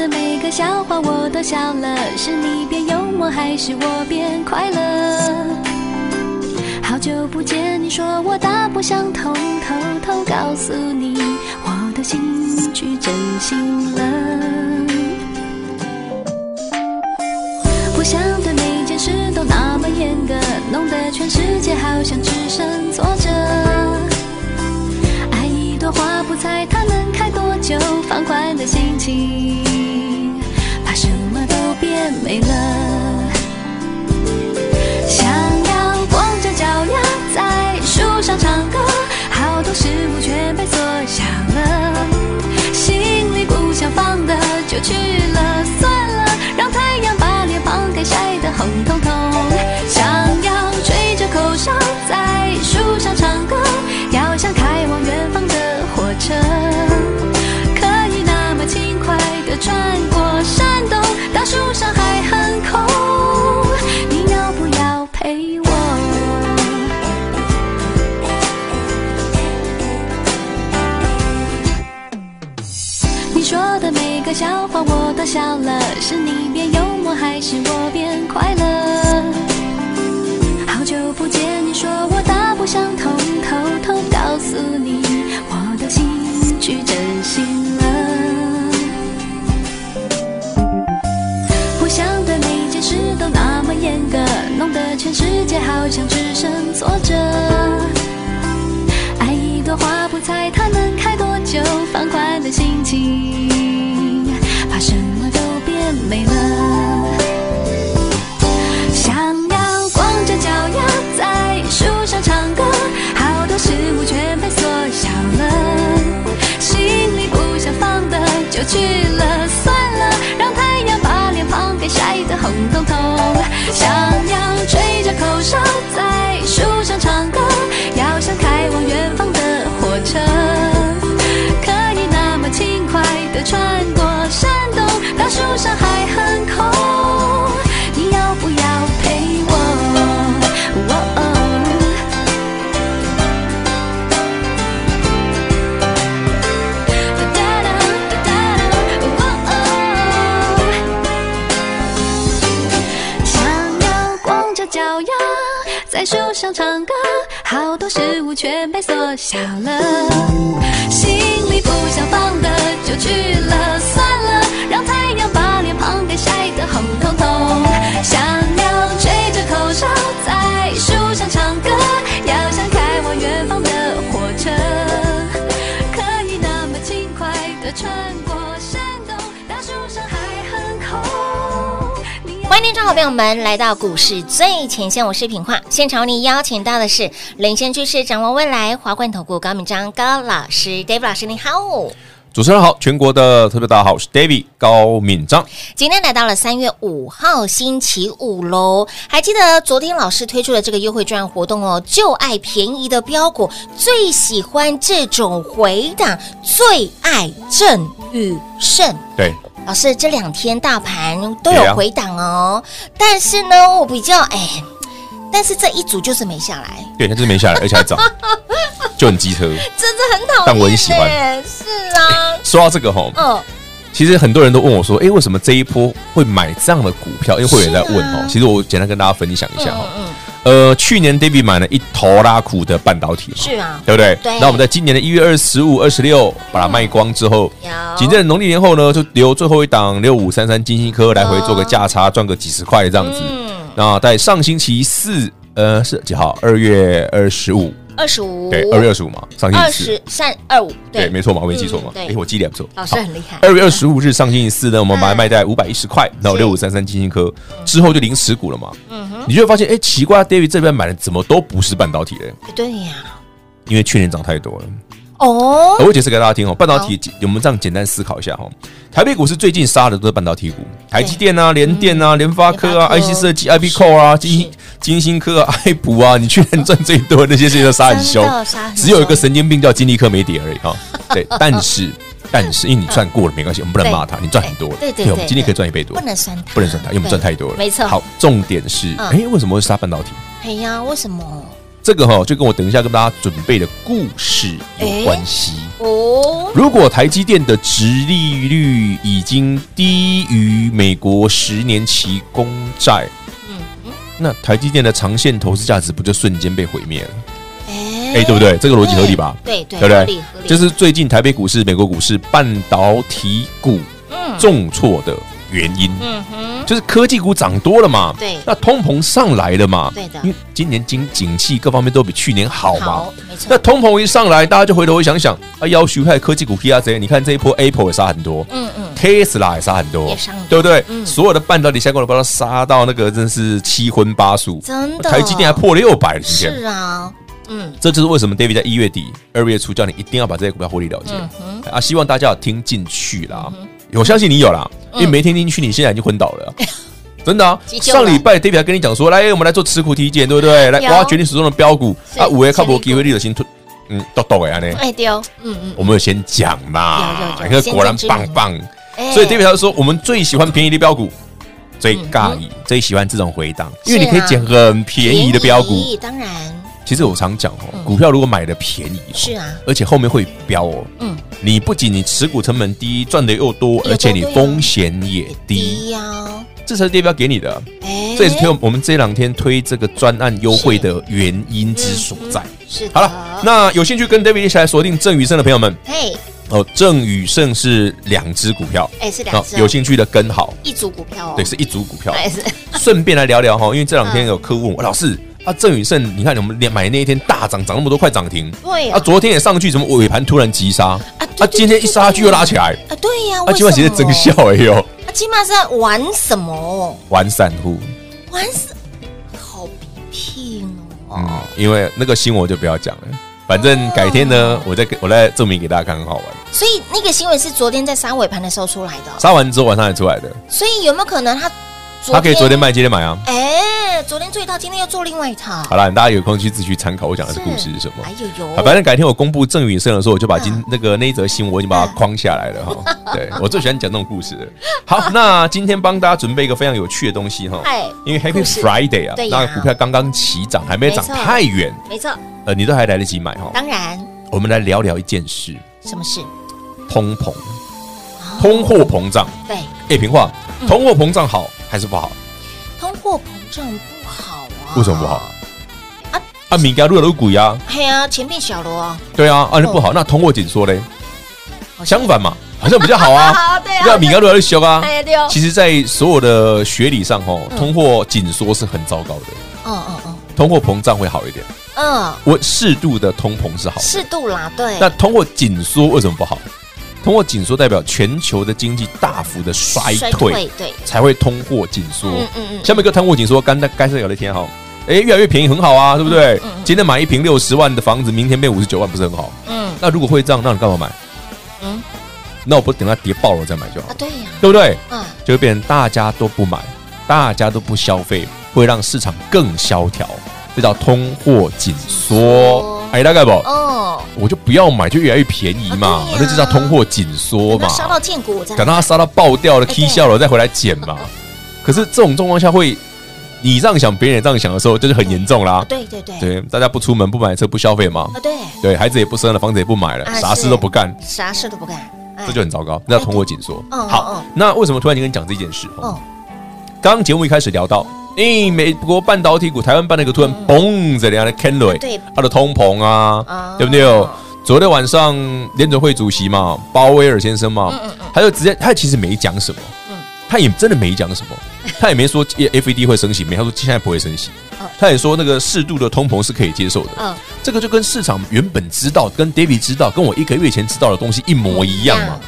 的每个笑话我都笑了，是你变幽默还是我变快乐？好久不见，你说我大不相同，偷偷告诉你，我的心去真心了。累了。想要光着脚丫在树上唱歌，好多事物全被缩小了，心里不想放的就去了，算了，让太阳把脸庞给晒得红彤彤。想的笑话我都笑了，是你变幽默还是我变快乐？好久不见，你说我大不相同，偷偷告诉你。我的心去真心了，不想对每件事都那么严格，弄得全世界好像只剩挫折。通通。想想唱歌，好多事物全被缩小了，心里不想放的就去了，算了，让太阳把脸庞给晒得红彤彤。想要吹着口哨在树上唱歌，要像开往远方的火车，可以那么轻快地穿听众好朋友们来到股市最前线，我是品化。现场为你邀请到的是领先趋势、掌握未来华冠投顾高敏章高老师，David 老师，你好。主持人好，全国的特别大家好，我是 David 高敏章。今天来到了三月五号星期五喽，还记得昨天老师推出的这个优惠券活动哦，就爱便宜的标股，最喜欢这种回档，最爱正宇胜。对。老师，这两天大盘都有回档哦，啊、但是呢，我比较哎，但是这一组就是没下来，对，它就是没下来，而且还涨，就很机车，真的很讨厌，但我很喜欢，是啊。说到这个吼，嗯，其实很多人都问我说，哎，为什么这一波会买这样的股票？因为会员在问哦，其实我简单跟大家分享一下哈。嗯嗯呃，去年 David 买了一头拉苦的半导体，是啊，对不对？对。那我们在今年的一月二十五、二十六把它卖光之后，紧接着农历年后呢，就留最后一档六五三三金星科来回做个价差，赚个几十块这样子。嗯。那在上星期四，呃，是几号？二月二十五。二十五，对，二月二十五嘛，上星二期四。十，三二五，对，没错嘛，我没记错嘛。嗯，对。哎，我记得也不错，老师很厉害。二月二十五日上星期四呢，我们把它卖在五百一十块，然后是六五三三金星科之后就零持股了嘛，嗯哼，你就会发现，哎，奇怪，David 这边买的怎么都不是半导体嘞？对呀，因为去年涨太多了。哦，我解释给大家听哦，半导体，我们这样简单思考一下哈。台北股市最近杀的都是半导体股，台积电啊、联电啊、联发科啊、IC 设计、IP Core 啊、金金星科啊、爱普啊，你去年赚最多的那些，现在都杀很凶只有一个神经病叫金立科没跌而已哈。对，但是但是因为你赚过了没关系，我们不能骂他，你赚很多了，对对对我们今天可以赚一倍多不，能算他，不能算他，因为我们赚太多了。没错。好，重点是，嗯哎，为什么会杀半导体？哎呀，为什么？这个哈就跟我等一下跟大家准备的故事有关系。哦，如果台积电的殖利率已经低于美国十年期公债，嗯嗯，那台积电的长线投资价值不就瞬间被毁灭了？哎哎，对不对？这个逻辑合理吧？对对，对不对合理合理，这是最近台北股市、美国股市半导体股嗯重挫的原因，嗯哼，就是科技股涨多了嘛。对那通膨上来了嘛？对的因为今年经景气各方面都比去年好嘛。好，没错，那通膨一上来，大家就回头会想想，啊，要徐派科技股 P R Z，你看这一波 Apple 也杀很多，嗯嗯，Tesla 也杀很多，也杀很多对不对？嗯所有的半导体相关的，把它杀到那个真是七荤八素，真的，台积电还破六百了，今天。是啊，嗯这就是为什么 David 在一月底、二月初叫你一定要把这些股票获利了结、嗯啊！希望大家要听进去啦，我相信你有啦，因为没听进去，你现在已经昏倒了。真的啊！上礼拜 David 还跟你讲说，来，我们来做持股体检，对不对？来有。挖掘你手中的标股。啊，五 A 靠谱机会率的新突，嗯，都懂哎呢。哎丢，嗯嗯，我们有先讲嘛，你看果然棒棒。哎。所以 David 他就说，我们最喜欢便宜的标股，最尬意，最喜欢这种回档，因为你可以捡很便宜的标股。当然其实我常讲哦，股票如果买的便宜，是啊，而且后面会飙哦。嗯，你不仅你持股成本低，赚的又多，而且你风险也低，低呀，这才是 David 要给你的。哎，这也是推我们这两天推这个专案优惠的原因之所在。是好了，那有兴趣跟 David 一起来锁定郑宇盛的朋友们，嘿，哦，郑宇盛是两只股票，哎是两只哦。有兴趣的跟好，一组股票哦，对，是一组股票。顺便来聊聊哈，因为这两天有客户问我，老师啊，郑宇盛，你看我们连买那一天大涨，涨那么多，快涨停，啊，对呀，昨天也上去，怎么尾盘突然急杀？啊啊，今天一杀下去又拉起来，啊对呀，啊，今晚其实真笑哎呦，啊，今晚是在玩什么？玩散户，玩什？好屁哦！嗯，因为那个新闻我就不要讲了，反正改天呢，我再给我再证明给大家看，很好玩。所以那个新闻是昨天在杀尾盘的时候出来的，杀完之后晚上才出来的，所以有没有可能他他可以昨天卖，今天买啊。哎，昨天做一套，今天又做另外一套。好了，大家有空去自己去参考我讲的这故事是什么。哎呦。呦，反正改天我公布郑宇盛的时候，我就把今嗯那个那一则新闻我已经把它框下来了哈。对我最喜欢讲这种故事了。好，那今天帮大家准备一个非常有趣的东西哈。哎，因为 Happy Friday 啊那股票刚刚起涨，还没涨太远，没错，呃，你都还来得及买哈。当然，我们来聊聊一件事：什么事？通膨、通货膨胀。对，哎，平话，通货膨胀好还是不好？通货膨胀不好啊？为什么不好？啊啊，米家入了股呀，嘿啊，前面小了啊，对啊，啊，那不好。那通货紧缩嘞？相反嘛，好像比较好啊。好对那米家入了修啊。哎呀对哦，其实，在所有的学理上，哈，通货紧缩是很糟糕的，嗯嗯嗯通货膨胀会好一点。嗯，我适度的通膨是好的，适度啦，对，那通货紧缩为什么不好？通货紧缩代表全球的经济大幅的衰退，对，才会通货紧缩。嗯嗯嗯，下面一个通货紧缩，刚才该是有的天哈，哎，越来越便宜，很好啊，对不对嗯嗯？今天买一平六十万的房子，明天变五十九万，不是很好？嗯那如果会这样，那你干嘛买？嗯那我不等它跌爆了再买就好啊，，对呀，对不对？嗯，就会变成大家都不买，大家都不消费，会让市场更萧条，这叫通货紧缩。哎，大概不？哦，我就不要买，就越来越便宜嘛啊，对呀那就叫通货紧缩嘛。杀到见骨，等到它杀到爆掉了、哎 K 笑了，再回来捡嘛。可是这种状况下会，你这样想，别人也这样想的时候，就是很严重啦。对对对，对，大家不出门、不买车、不消费嘛啊。对，对，孩子也不生了，房子也不买了，啊啥是事都不干，啥事都不干，哎这就很糟糕，那叫通货紧缩。嗯好嗯，那为什么突然间跟你讲这件事？哦，刚刚节目一开始聊到，诶，美国半导体股，台湾半导体股突然嘣着两个 c a n d l 对它的通膨啊啊，对不对？昨天晚上联准会主席嘛，鲍威尔先生嘛，他就直接他其实没讲什么，他也真的没讲什么，他也没说 FED 会升息，没他说现在不会升息。他也说那个适度的通膨是可以接受的。嗯，这个就跟市场原本知道、跟 David 知道、跟我一个月前知道的东西一模一样嘛。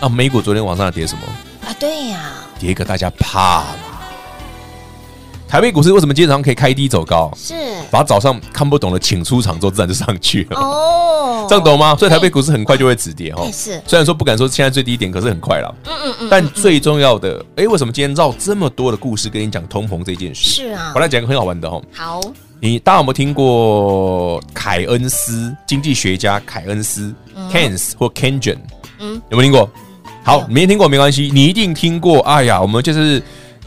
啊美股昨天晚上跌什么？啊，对呀，跌个大家怕嘛。台北股市为什么今天早上可以开低走高？是把早上看不懂的请出场之后，自然就上去了。哦，这样懂吗？所以台北股市很快就会止跌哦。是，虽然说不敢说现在最低点，可是很快了。嗯嗯嗯。但最重要的，哎，为什么今天绕这么多的故事跟你讲通膨这件事？是啊。我来讲一个很好玩的哈。好。你大家有没有听过凯恩斯经济学家凯恩斯 Keynes 或 Keynesian？嗯，有没有听过？好，没听过没关系，你一定听过。哎呀，我们就是。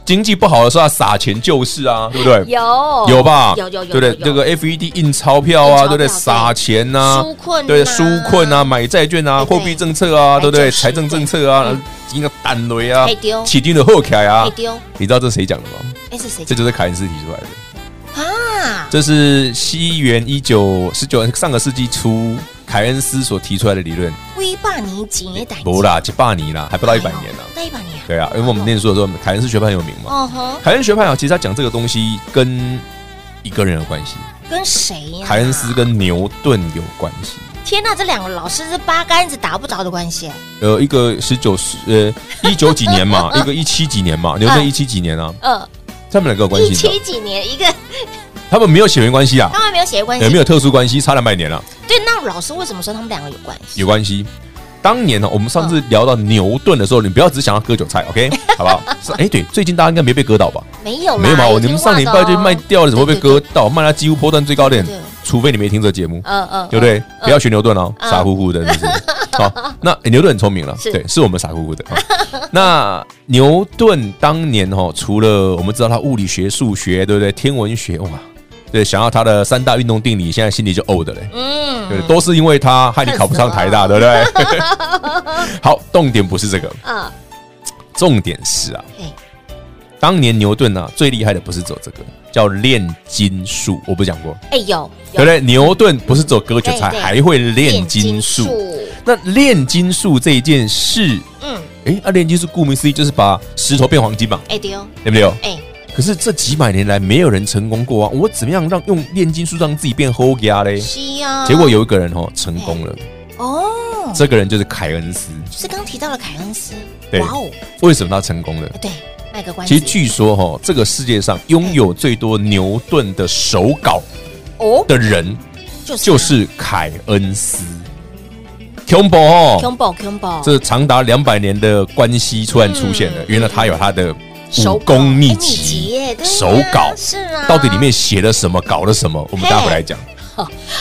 经济不好的时候要撒钱救市啊，对不对？有有吧？有有有，对不对？这个 FED 印钞票啊，对不对？撒钱呐，纾困，对纾困啊，买债券啊，货币政策啊，对不对？财政政策啊，一个单雷啊，起定的后凯啊，你知道这是谁讲的吗？哎，是谁？这就是凯恩斯提出来的啊！这是西元一九十九上个世纪初，凯恩斯所提出来的理论。威霸尼杰代，不啦，几百年啦，还不到一百年呢。那一百年。对啊，因为我们念书的时候，凯恩斯学派很有名嘛。哦吼，凯恩学派啊，其实他讲这个东西跟一个人有关系。跟谁呀？凯恩斯跟牛顿有关系。天哪，这两个老师是八竿子打不着的关系。呃，一个十九十呃一九几年嘛，一个一七几年嘛，牛顿一七几年啊。嗯。他们两个有关系。一七几年，一个。他们没有血缘关系啊。他们没有血缘关系。也没有特殊关系，差两百年了。对，那老师为什么说他们两个有关系？有关系。当年呢，我们上次聊到牛顿的时候，你不要只想要割韭菜，OK，好不好？哎，对，最近大家应该没被割到吧？没有，没有嘛？你们上礼拜就卖掉了，怎么会被割到？卖到几乎波段最高点，除非你没听这节目，嗯嗯，对不对？不要学牛顿哦，傻乎乎的，是不是？好，那牛顿很聪明了，对，是我们傻乎乎的。那牛顿当年哈，除了我们知道他物理学、数学，对不对？天文学，哇。对，想要他的三大运动定理，现在心里就呕的嘞。嗯，对，都是因为他害你考不上台大，对不对？好，重点不是这个啊，重点是啊，当年牛顿啊，最厉害的不是走这个，叫炼金术，我不讲过？哎，有，对不对？牛顿不是走割韭菜，还会炼金术。那炼金术这一件事，嗯，哎，那炼金术顾名思义就是把石头变黄金嘛。哎，对哦，对不对？哎。可是这几百年来没有人成功过啊！我怎么样让用炼金术让自己变厚家嘞？是啊。结果有一个人哦成功了哦，这个人就是凯恩斯，就是刚提到了凯恩斯。对，哇哦，为什么他成功了？对，卖个关子。其实据说哈，这个世界上拥有最多牛顿的手稿哦的人，就是凯恩斯。恐怖哦，恐怖恐怖，这长达两百年的关系突然出现了，原来他有他的。武功秘籍，手稿是啊，到底里面写了什么，搞了什么？我们待会来讲。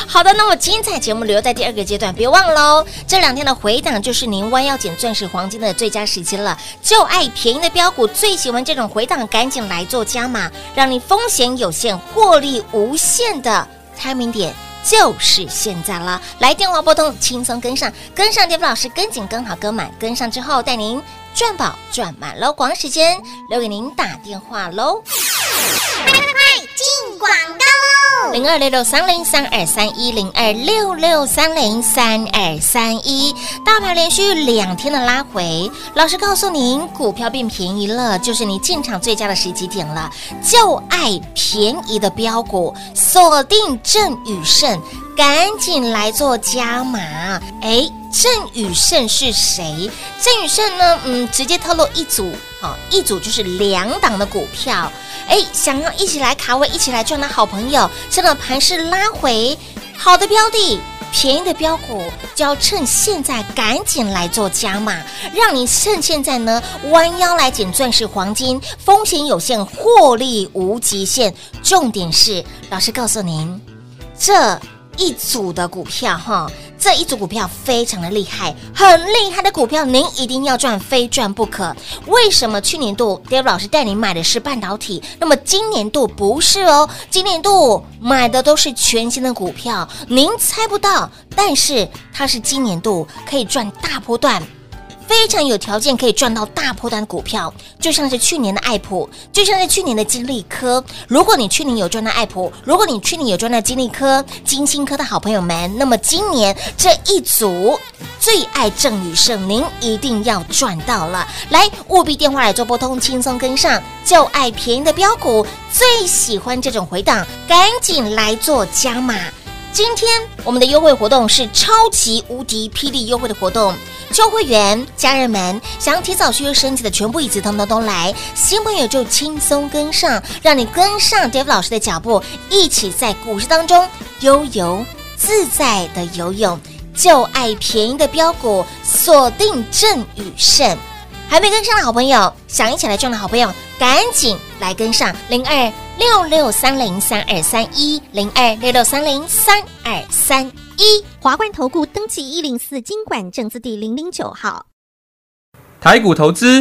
好的，那么精彩节目留在第二个阶段，别忘喽。这两天的回档就是您弯腰捡钻石黄金的最佳时机了。就爱便宜的标股，最喜欢这种回档，赶紧来做加码，让你风险有限，获利无限的 timing 点就是现在了。来电话拨通，轻松跟上，跟上巅峰老师，跟紧跟好跟满，跟上之后带您。赚宝赚满喽，广时间留给您打电话喽！快快快进广告喽！零二六六三零三二三一零二六六三零三二三一，大盘连续两天的拉回，老师告诉您，股票变便宜了，就是你进场最佳的时机点了，就爱便宜的标股，锁定正宇盛。赶紧来做加码！哎，郑宇盛是谁？郑宇盛呢？嗯，直接透露一组，好，一组就是两档的股票。哎，想要一起来卡位、一起来赚的好朋友，趁着盘势拉回，好的标的、便宜的标股，就要趁现在赶紧来做加码，让你趁现在呢弯腰来捡钻石黄金，风险有限，获利无极限。重点是，老师告诉您，这。一组的股票哈，这一组股票非常的厉害，很厉害的股票，您一定要赚，非赚不可。为什么去年度 Dave 老师带你买的是半导体，那么今年度不是哦？今年度买的都是全新的股票，您猜不到，但是它是今年度可以赚大波段。非常有条件可以赚到大波段股票，就像是去年的爱普，就像是去年的金利科。如果你去年有赚到爱普，如果你去年有赚到金利科、金星科的好朋友们，那么今年这一组最爱郑宇盛，您一定要赚到了。来，务必电话来做拨通，轻松跟上，就爱便宜的标股，最喜欢这种回档，赶紧来做加码。今天我们的优惠活动是超级无敌霹雳优惠的活动，旧会员家人们想提早续约升级的全部一次通通都来，新朋友就轻松跟上，让你跟上 Dave 老师的脚步，一起在股市当中悠游自在的游泳，就爱便宜的标股，锁定正宇盛。还没跟上的好朋友，想一起来赚的好朋友，赶紧来跟上零二六六三零三二三一零二六六三零三二三一华冠投顾登记一零四经管证字第零零九号，台股投资。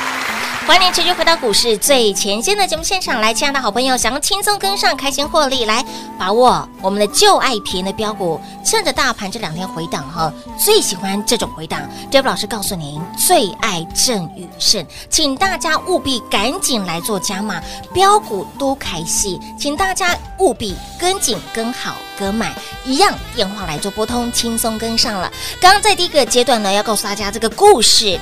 欢迎持续回到股市最前线的节目现场来，亲爱的好朋友，想要轻松跟上、开心获利，来把握我们的旧爱便宜的标股，趁着大盘这两天回档哈，最喜欢这种回档。Dave 老师告诉您，最爱正宇盛，请大家务必赶紧来做加码，标股都开戏，请大家务必跟紧、跟好、跟买，一样电话来做拨通，轻松跟上了。刚刚在第一个阶段呢，要告诉大家这个故事。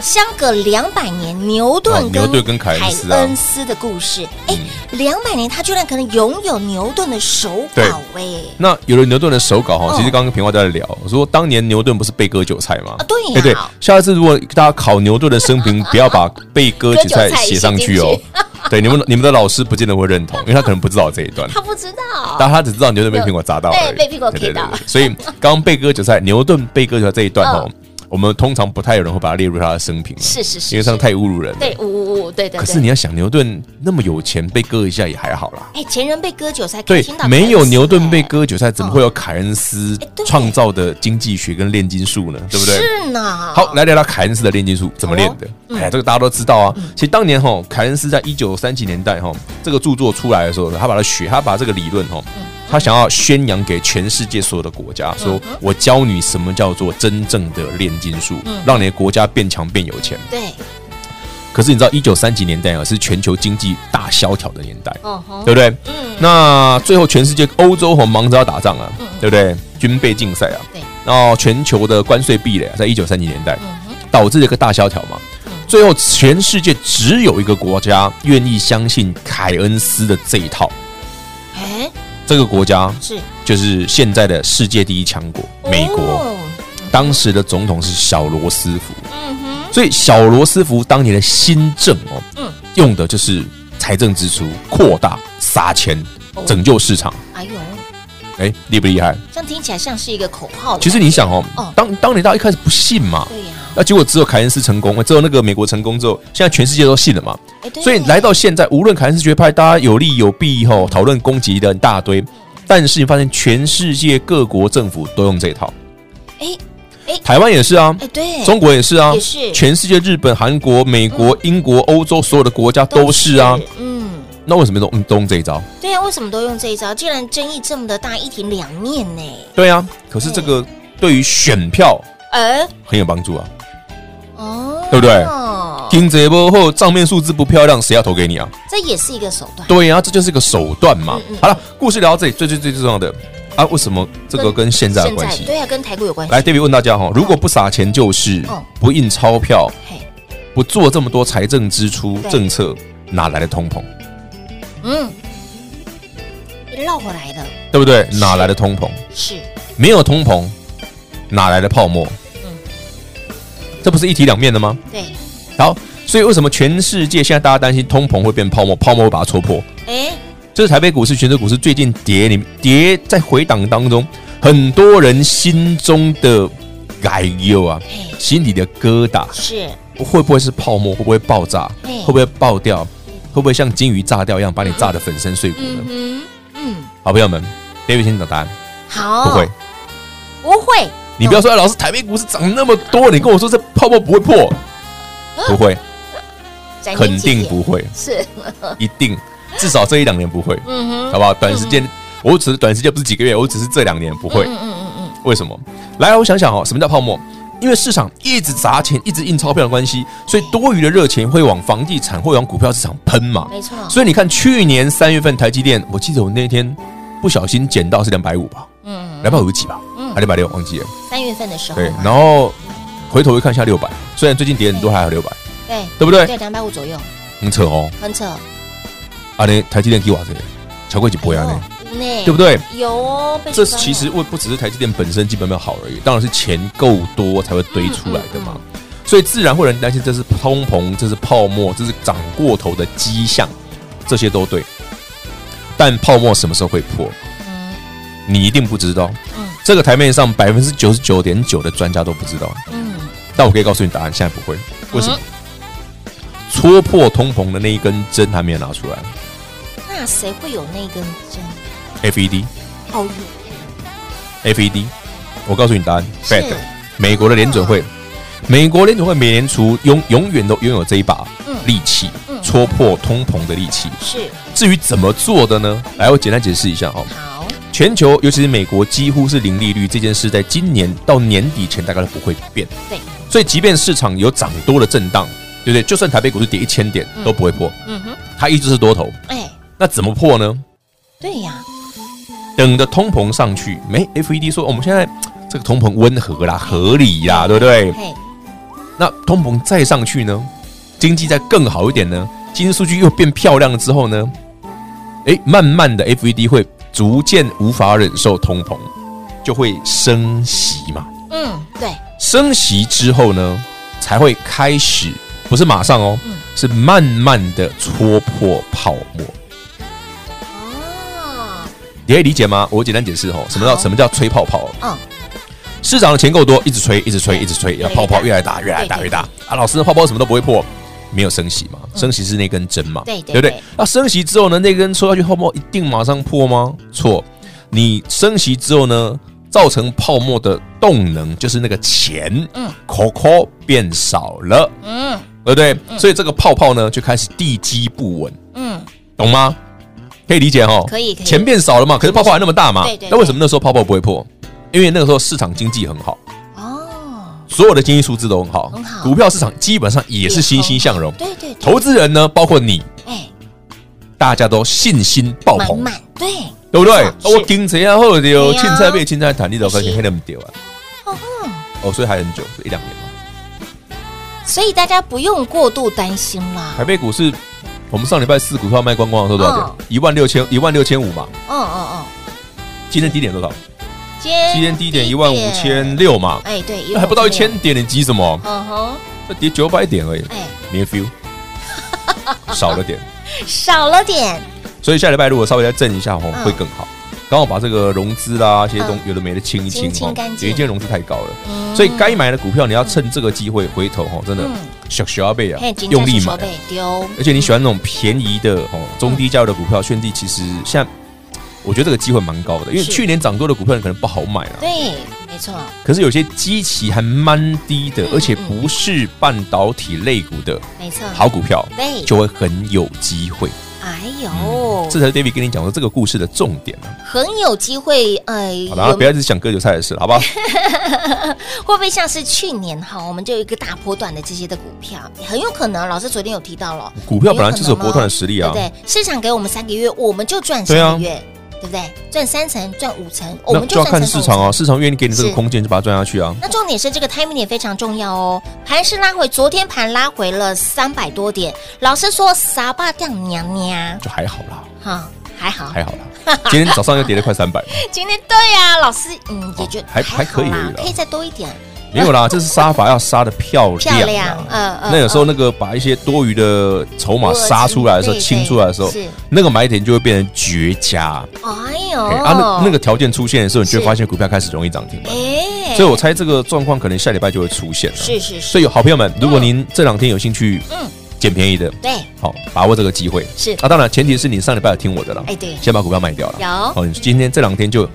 相隔两百年，牛顿跟凯恩斯的故事。哎，两百年，他居然可能拥有牛顿的手稿哎。那有了牛顿的手稿哈，其实刚刚平花在聊，我说当年牛顿不是被割韭菜吗？对对对。下次如果大家考牛顿的生平，不要把被割韭菜写上去哦。对，你们你们的老师不见得会认同，因为他可能不知道这一段。他不知道，但他只知道牛顿被苹果砸到，对，被苹果劈到。所以刚刚被割韭菜，牛顿被割韭菜这一段哦。我们通常不太有人会把它列入他的生平，是是是，因为这样太侮辱人。对，对对。可是你要想，牛顿那么有钱，被割一下也还好啦。哎，前人被割韭菜，对，没有牛顿被割韭菜，怎么会有凯恩斯创造的经济学跟炼金术呢？对不对？是呢。好，来聊聊凯恩斯的炼金术怎么练的。哎，这个大家都知道啊。其实当年哈，凯恩斯在一九三几年代哈，这个著作出来的时候，他把它学，他把这个理论哈。他想要宣扬给全世界所有的国家，说我教你什么叫做真正的炼金术，让你的国家变强变有钱。对。可是你知道，一九三几年代啊，是全球经济大萧条的年代，对不对？嗯。那最后全世界欧洲和忙着要打仗啊，对不对？军备竞赛啊。对。然后全球的关税壁垒在一九三几年代导致了一个大萧条嘛。最后全世界只有一个国家愿意相信凯恩斯的这一套。这个国家是。就是现在的世界第一强国美国，当时的总统是小罗斯福，嗯哼，所以小罗斯福当年的新政哦，嗯，用的就是财政支出扩大撒钱拯救市场，哎呦，哎厉不厉害？这样听起来像是一个口号。其实你想哦，当当年大家一开始不信嘛，对呀，那结果只有凯恩斯成功，只有那个美国成功之后，现在全世界都信了嘛。所以来到现在，无论凯恩斯学派，大家有利有弊吼，讨论攻击的一大堆，但是你发现全世界各国政府都用这一套，哎哎台湾也是啊，哎，对，中国也是啊，也是全世界日本、韩国、美国、英国、欧洲所有的国家都是啊。嗯，那为什么都都用这一招？对啊，为什么都用这一招？既然争议这么的大，一体两面呢？对啊，可是这个对于选票呃，很有帮助啊。哦，对不对听这波后账面数字不漂亮，谁要投给你啊？这也是一个手段。对啊，这就是一个手段嘛嗯嗯。好了，故事聊到这里，最最最最重要的啊，为什么这个跟现在有关系？对啊，跟台股有关系。来，David 问大家哈，如果不撒钱救市嗯，不印钞票，不做这么多财政支出政策，哪来的通膨？嗯，绕回来的对不对？哪来的通膨？是没有通膨，哪来的泡沫？嗯这不是一体两面的吗？对，好，所以为什么全世界现在大家担心通膨会变泡沫，泡沫会把它戳破？哎，这是台北股市、全球股市最近跌，你跌在回档当中，很多人心中的哎呦啊，心里的疙瘩，是会不会是泡沫？会不会爆炸？会不会爆掉？会不会像金鱼炸掉一样，把你炸得粉身碎骨呢？嗯，嗯，好朋友们，David 先找答案，好，不会。不会，你不要说，哎，老师，台北股市涨那么多，你跟我说这泡沫不会破，不会，肯定不会，是，一定，至少这一两年不会，嗯哼，好不好？短时间，我只是短时间不是几个月，我只是这两年不会。嗯嗯嗯嗯，为什么？来，我想想哦，什么叫泡沫？因为市场一直砸钱，一直印钞票的关系，所以多余的热钱会往房地产，会往股票市场喷嘛。没错，所以你看，去年三月份台积电，我记得我那天不小心捡到是两百五吧，嗯，两百五十几吧，嗯还六百六，忘记了。三月份的时候对，，然后回头一看一下六百，虽然最近跌很多，还有六百，对对不对？对，两百五左右，很扯哦。很扯，啊，那台积电给我这个，超过几波呀呢？呢，对不对？有哦，被这其实不不只是台积电本身基本面好而已，当然是钱够多才会堆出来的嘛。所以自然会有人担心这是通膨，这是泡沫，这是涨过头的迹象，这些都对。但泡沫什么时候会破？嗯你一定不知道。嗯这个台面上百分之九十九点九的专家都不知道。嗯，但我可以告诉你答案，现在不会。为什么？戳破通膨的那一根针还没有拿出来。那谁会有那根针？FED，FED，哦，FED 我告诉你答案是，Fed，美国的联准会，美国联准会美联储永永远都拥有这一把嗯利器嗯，戳破通膨的利器。是至于怎么做的呢？来，我简单解释一下哈。好，全球，尤其是美国，几乎是零利率这件事，在今年到年底前大概都不会变。对，所以即便市场有涨多的震荡，对不对？就算台北股市跌一千点都不会破，嗯哼，它一直是多头。哎，那怎么破呢？对呀，等着通膨上去，没 FED 说我们现在这个通膨温和啦、合理啦，对不对？那通膨再上去呢，经济再更好一点呢，经济数据又变漂亮了之后呢，哎，慢慢的 FED 会逐渐无法忍受通膨，就会升息嘛。嗯，对，升息之后呢，才会开始，不是马上哦，嗯是慢慢的戳破泡沫。哦，你可以理解吗？我简单解释哦，什么叫什么叫吹泡泡？嗯，市场的钱够多，一直吹，一直吹，一直吹，要越来越泡泡越来越大，越来越大，对越大啊！老师，那泡泡什么都不会破，没有升息嘛？升息是那根针嘛？对对不对对？那升息之后呢，那根戳下去，泡沫一定马上破吗？错，你升息之后呢，造成泡沫的动能就是那个钱，嗯口口变少了，嗯对不对？所以这个泡泡呢，就开始地基不稳，嗯，懂吗？可以理解哈？可以钱变少了嘛，可是泡泡还那么大嘛？对对对那为什么那时候泡泡不会破？因为那个时候市场经济很好。哦，所有的经济数字都很好，很好股票市场基本上也是欣欣向荣。对对，对投资人呢，包括你，哎，大家都信心爆棚，对，对不对？我经济啊，或者有青菜被青菜谈，你都发现是黑那么丢啊。哦哦，所以还很久，是一两年嘛。所以大家不用过度担心啦。台北股市，我们上礼拜四股票卖光光的时候多少哦点？一万六千，一万六千五嘛。嗯嗯嗯，今天低点多少？今天低点一万五千，六嘛，哎，对，那还不到一千，点，你急什么？嗯哼，这跌九百点而已，哎，没 feel，少了点。少了点，所以下礼拜如果稍微再震一下，哦嗯，会更好。刚好把这个融资啦，一些东嗯。有的没的清一清哈清清干净，有一件融资太高了，嗯。所以该买的股票你要趁这个机会回头哈，真的嗯。小小倍啊用力买价手。背丢，而且你喜欢那种便宜的哦，中低价位的股票，炫地其实现在我觉得这个机会蛮高的，因为去年涨多的股票你可能不好买了，对，没错，可是有些基期还蛮低的嗯，而且不是半导体类股的没错，好股票，对，就会很有机会。哎呦，这才是 David 跟你讲的这个故事的重点啊！很有机会，哎，好了，有不要一直讲割韭菜的事了，好不好？会不会像是去年哈，我们就有一个大波段的这些的股票，很有可能。老师昨天有提到了，股票本来就是有波段的实力啊对不。对？市场给我们三个月，我们就赚三个月，对不对？赚三成，赚五成，我们赚那就要看市场哦，市场愿意给你这个空间，就把它赚下去啊。那重点是这个 timing 也非常重要哦。盘是拉回，昨天盘拉回了三百多点，老师说傻爸掉娘娘，就还好啦，哈，还好，还好啦。今天早上又跌了快三百，今天对呀、老师，嗯，也觉得还还可以可以再多一点，没有啦，这是杀法要杀的漂亮啊。漂亮，嗯嗯。那有时候嗯那个把一些多余的筹码杀出来的时候，清出来的时候，那个买点就会变成绝佳。哎呦，哎啊，那那个条件出现的时候，你就会发现股票开始容易涨停了。哎，所以我猜这个状况可能下礼拜就会出现了。是是是，所以有好朋友们，如果您这两天有兴趣，嗯捡便宜的，对，好把握这个机会。是啊，当然前提是你上礼拜有听我的了，哎对先把股票卖掉了。有哦，你今天这两天就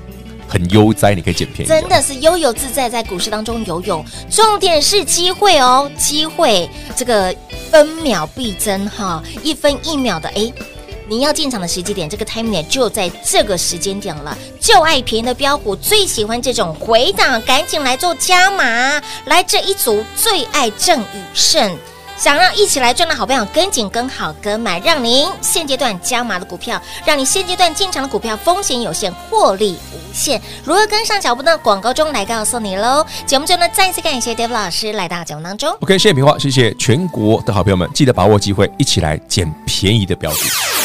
很悠哉，你可以捡便宜。真的是悠游自在，在股市当中游泳。重点是机会哦，机会这个分秒必争哈，一分一秒的哎。你要进场的时机点，这个 timing 点就在这个时间点了。就爱便宜的标股，最喜欢这种回档，赶紧来做加码。来这一组最爱郑宇胜，想让一起来赚的好朋友跟紧、跟好、哥买，让您现阶段加码的股票，让你现阶段进场的股票风险有限，获利无限。如何跟上脚步呢？广告中来告诉你喽。节目中呢，再一次感谢 Dave 老师来到节目当中。OK，谢谢平花，谢谢全国的好朋友们，记得把握机会，一起来捡便宜的标的。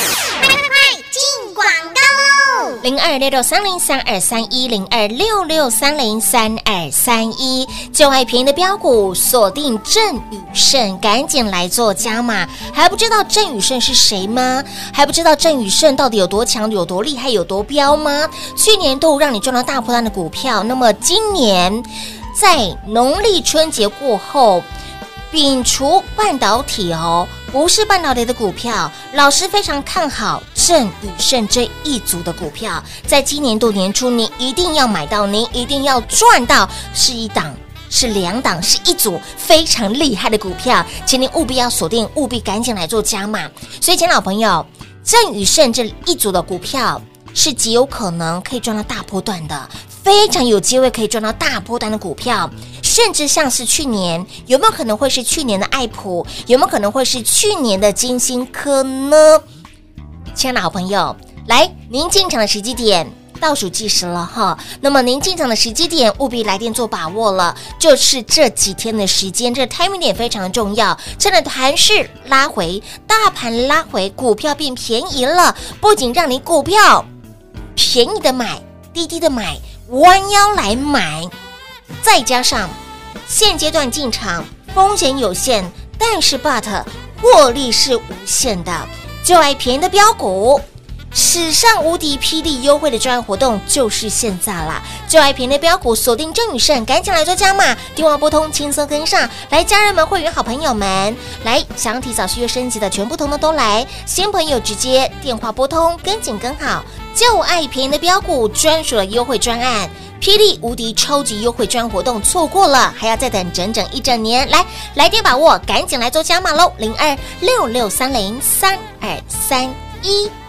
零二六六三零三二三一零二六六三零三二三一，就爱便宜的标股，锁定郑宇盛，赶紧来做加码。还不知道郑宇盛是谁吗？还不知道郑宇盛到底有多强、有多厉害、有多彪吗？去年都让你赚到大波段的股票，那么今年在农历春节过后。摒除半导体哦，不是半导体的股票，老师非常看好郑宇盛这一组的股票，在今年度年初，您一定要买到，您一定要赚到，是一档，是两档，是一组非常厉害的股票，请您务必要锁定，务必赶紧来做加码。所以，亲老朋友，郑宇盛这一组的股票是极有可能可以赚到大波段的。非常有机会可以赚到大波段的股票，甚至像是去年有没有可能会是去年的爱普？有没有可能会是去年的金星科呢？亲爱的好朋友，来，您进场的时机点倒数计时了哈。那么您进场的时机点务必来电做把握了，就是这几天的时间，这 timing 点非常的重要。趁着盘势拉回，大盘拉回，股票变便宜了，不仅让你股票便宜的买，低低的买。弯腰来买，再加上现阶段进场风险有限，但是 but 获利是无限的，就爱便宜的标股，史上无敌霹雳优惠的专案活动就是现在啦！就爱便宜的标股，锁定郑宇盛，赶紧来做加码，电话拨通，轻松跟上来，家人们、会员、好朋友们，来想提早续约升级的，全部通通都来，新朋友直接电话拨通，跟紧跟好。就爱便宜的标股专属的优惠专案，霹雳无敌超级优惠专活动，错过了还要再等整整一整年。来，来电把握，赶紧来做加码喽！零二六六三零三二三一，